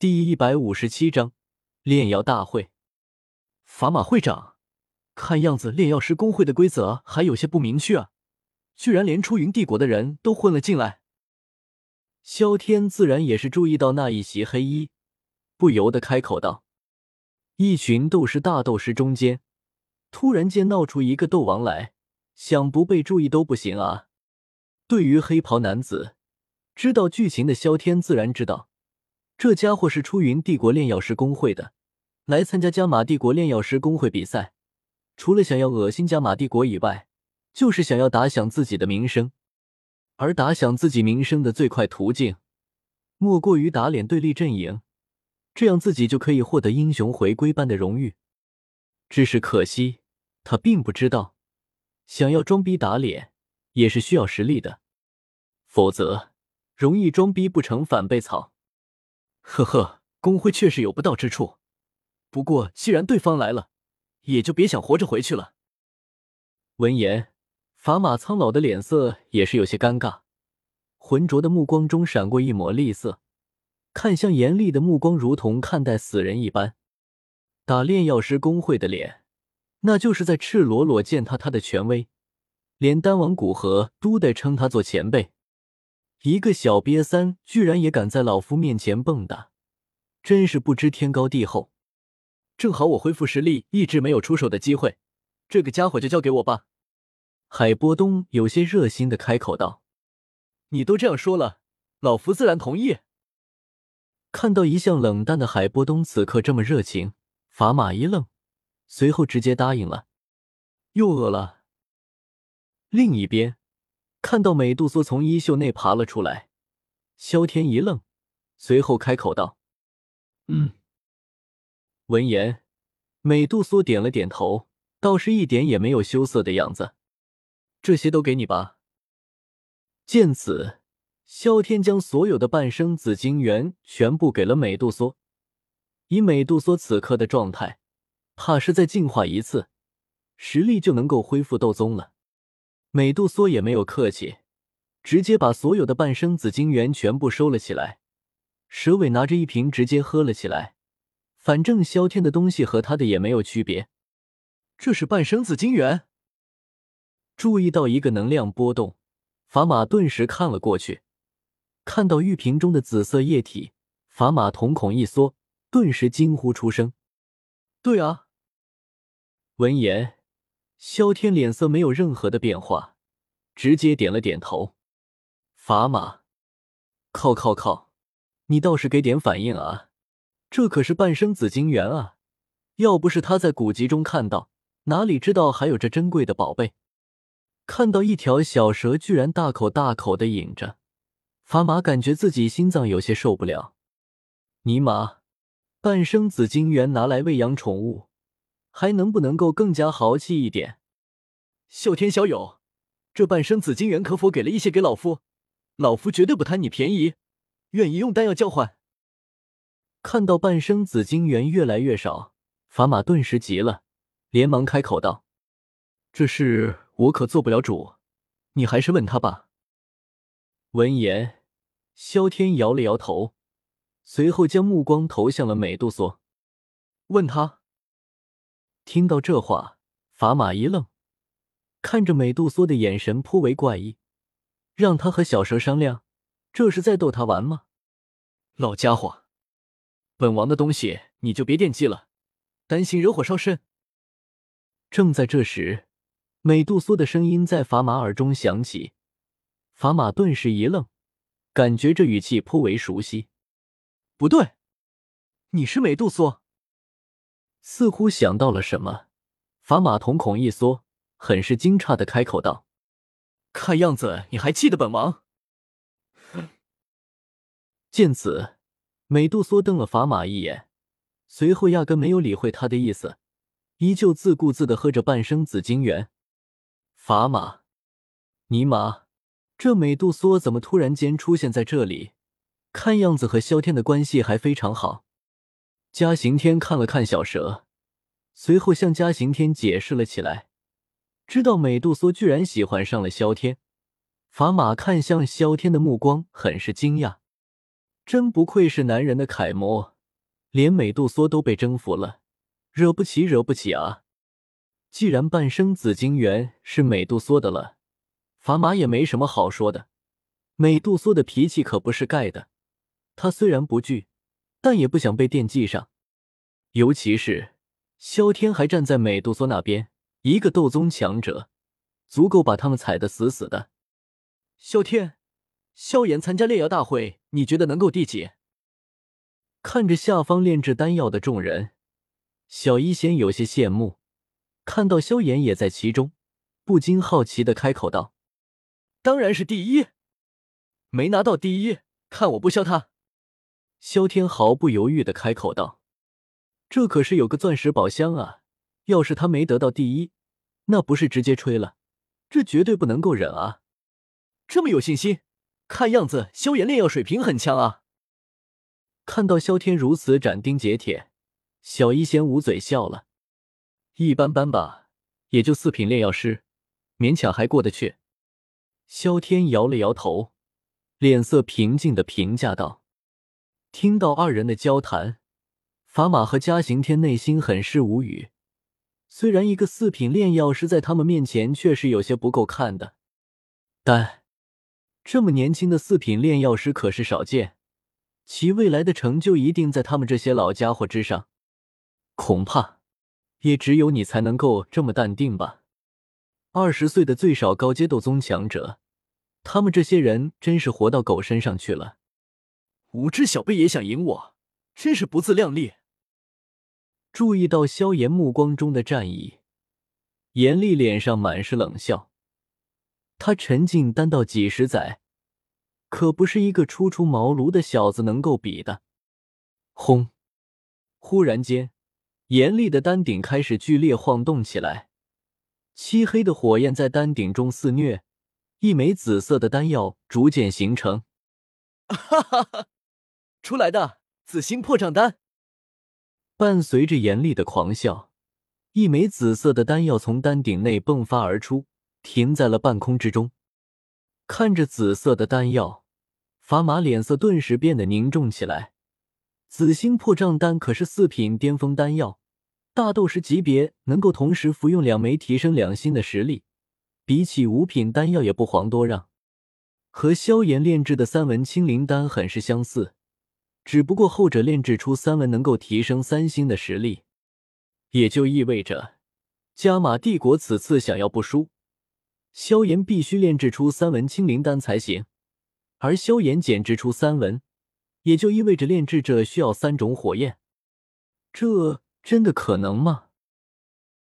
第一百五十七章炼药大会。法马会长，看样子炼药师工会的规则还有些不明确啊，居然连出云帝国的人都混了进来。萧天自然也是注意到那一袭黑衣，不由得开口道：“一群斗师大斗师中间，突然间闹出一个斗王来，想不被注意都不行啊！”对于黑袍男子，知道剧情的萧天自然知道。这家伙是出云帝国炼药师工会的，来参加加玛帝国炼药师工会比赛，除了想要恶心加玛帝国以外，就是想要打响自己的名声。而打响自己名声的最快途径，莫过于打脸对立阵营，这样自己就可以获得英雄回归般的荣誉。只是可惜，他并不知道，想要装逼打脸也是需要实力的，否则容易装逼不成反被草。呵呵，工会确实有不到之处，不过既然对方来了，也就别想活着回去了。闻言，法马苍老的脸色也是有些尴尬，浑浊的目光中闪过一抹厉色，看向严厉的目光如同看待死人一般。打炼药师工会的脸，那就是在赤裸裸践踏他的权威，连丹王古河都得称他做前辈。一个小瘪三居然也敢在老夫面前蹦跶，真是不知天高地厚。正好我恢复实力，一直没有出手的机会，这个家伙就交给我吧。海波东有些热心的开口道：“你都这样说了，老夫自然同意。”看到一向冷淡的海波东此刻这么热情，法马一愣，随后直接答应了。又饿了。另一边。看到美杜莎从衣袖内爬了出来，萧天一愣，随后开口道：“嗯。”闻言，美杜莎点了点头，倒是一点也没有羞涩的样子。这些都给你吧。见此，萧天将所有的半生紫晶元全部给了美杜莎。以美杜莎此刻的状态，怕是再进化一次，实力就能够恢复斗宗了。美杜莎也没有客气，直接把所有的半生紫晶元全部收了起来。蛇尾拿着一瓶直接喝了起来，反正萧天的东西和他的也没有区别。这是半生紫晶元。注意到一个能量波动，法玛顿时看了过去，看到玉瓶中的紫色液体，法玛瞳孔一缩，顿时惊呼出声：“对啊！”闻言。萧天脸色没有任何的变化，直接点了点头。砝码，靠靠靠！你倒是给点反应啊！这可是半生紫晶元啊！要不是他在古籍中看到，哪里知道还有这珍贵的宝贝？看到一条小蛇居然大口大口的饮着，砝码感觉自己心脏有些受不了。尼玛，半生紫晶元拿来喂养宠物！还能不能够更加豪气一点？啸天小友，这半生紫金元可否给了一些给老夫？老夫绝对不贪你便宜，愿意用丹药交换。看到半生紫金元越来越少，法马顿时急了，连忙开口道：“这事我可做不了主，你还是问他吧。”闻言，萧天摇了摇头，随后将目光投向了美杜莎，问他。听到这话，法马一愣，看着美杜莎的眼神颇为怪异。让他和小蛇商量，这是在逗他玩吗？老家伙，本王的东西你就别惦记了，担心惹火烧身。正在这时，美杜莎的声音在法马耳中响起，法马顿时一愣，感觉这语气颇为熟悉。不对，你是美杜莎。似乎想到了什么，法马瞳孔一缩，很是惊诧的开口道：“看样子你还记得本王。”见此，美杜莎瞪了法马一眼，随后压根没有理会他的意思，依旧自顾自的喝着半生紫晶元。法马，尼玛，这美杜莎怎么突然间出现在这里？看样子和萧天的关系还非常好。嘉刑天看了看小蛇，随后向嘉刑天解释了起来。知道美杜莎居然喜欢上了萧天，法马看向萧天的目光很是惊讶。真不愧是男人的楷模，连美杜莎都被征服了，惹不起，惹不起啊！既然半生紫金元是美杜莎的了，法玛也没什么好说的。美杜莎的脾气可不是盖的，他虽然不惧，但也不想被惦记上。尤其是萧天还站在美杜莎那边，一个斗宗强者，足够把他们踩得死死的。萧天。萧炎参加炼药大会，你觉得能够第几？看着下方炼制丹药的众人，小医仙有些羡慕。看到萧炎也在其中，不禁好奇的开口道：“当然是第一，没拿到第一，看我不削他！”萧天毫不犹豫的开口道：“这可是有个钻石宝箱啊！要是他没得到第一，那不是直接吹了？这绝对不能够忍啊！这么有信心。”看样子，萧炎炼药水平很强啊！看到萧天如此斩钉截铁，小医仙捂嘴笑了。一般般吧，也就四品炼药师，勉强还过得去。萧天摇了摇头，脸色平静的评价道：“听到二人的交谈，法玛和嘉刑天内心很是无语。虽然一个四品炼药师在他们面前确实有些不够看的，但……”这么年轻的四品炼药师可是少见，其未来的成就一定在他们这些老家伙之上。恐怕也只有你才能够这么淡定吧。二十岁的最少高阶斗宗强者，他们这些人真是活到狗身上去了。无知小辈也想赢我，真是不自量力。注意到萧炎目光中的战意，严厉脸上满是冷笑。他沉浸丹道几十载，可不是一个初出茅庐的小子能够比的。轰！忽然间，严厉的丹顶开始剧烈晃动起来，漆黑的火焰在丹顶中肆虐，一枚紫色的丹药逐渐形成。哈哈哈！出来的紫星破障丹。伴随着严厉的狂笑，一枚紫色的丹药从丹顶内迸发而出。停在了半空之中，看着紫色的丹药，法玛脸色顿时变得凝重起来。紫星破障丹可是四品巅峰丹药，大斗师级别能够同时服用两枚，提升两星的实力，比起五品丹药也不遑多让。和萧炎炼制的三文清灵丹很是相似，只不过后者炼制出三文能够提升三星的实力，也就意味着加玛帝国此次想要不输。萧炎必须炼制出三文清灵丹才行，而萧炎减制出三文，也就意味着炼制者需要三种火焰。这真的可能吗？